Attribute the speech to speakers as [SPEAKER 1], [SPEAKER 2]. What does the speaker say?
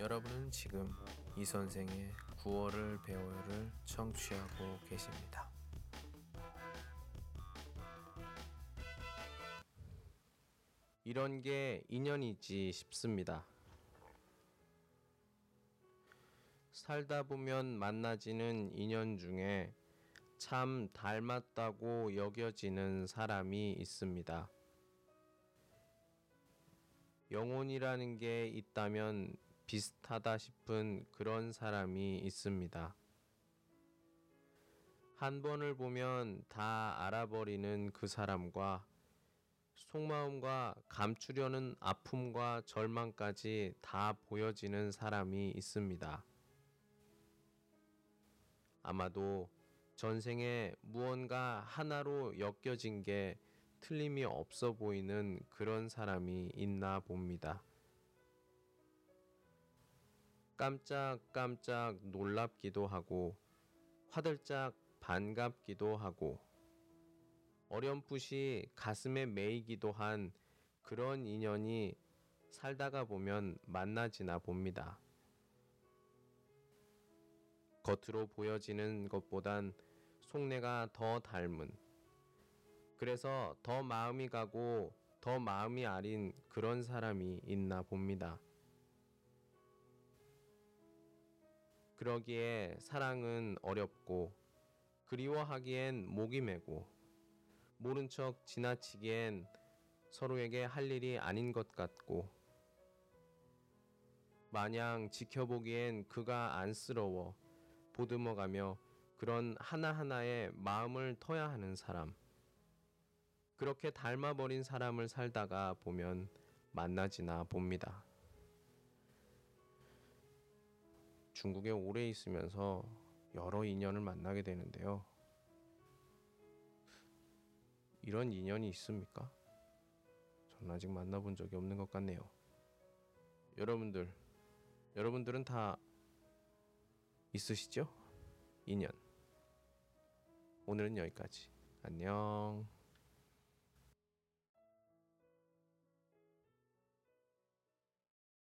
[SPEAKER 1] 여러분은 지금 이 선생의 9월을 배워요를 청취하고 계십니다. 이런 게 인연이지 싶습니다. 살다 보면 만나지는 인연 중에 참 닮았다고 여겨지는 사람이 있습니다. 영혼이라는 게 있다면 비슷하다 싶은 그런 사람이 있습니다. 한 번을 보면 다 알아버리는 그 사람과 속마음과 감추려는 아픔과 절망까지 다 보여지는 사람이 있습니다. 아마도 전생에 무언가 하나로 엮여진 게 틀림이 없어 보이는 그런 사람이 있나 봅니다. 깜짝깜짝 놀랍기도 하고 화들짝 반갑기도 하고 어렴풋이 가슴에 메이기도 한 그런 인연이 살다가 보면 만나지나 봅니다. 겉으로 보여지는 것보단 속내가 더 닮은 그래서 더 마음이 가고 더 마음이 아린 그런 사람이 있나 봅니다. 그러기에 사랑은 어렵고 그리워하기엔 목이 메고 모른 척 지나치기엔 서로에게 할 일이 아닌 것 같고 마냥 지켜보기엔 그가 안쓰러워 보듬어가며 그런 하나하나의 마음을 터야 하는 사람. 그렇게 닮아버린 사람을 살다가 보면 만나지나 봅니다. 중국에 오래 있으면서 여러 인연을 만나게 되는데요. 이런 인연이 있습니까? 저는 아직 만나본 적이 없는 것 같네요. 여러분들, 여러분들은 다 있으시죠? 인연. 오늘은 여기까지. 안녕.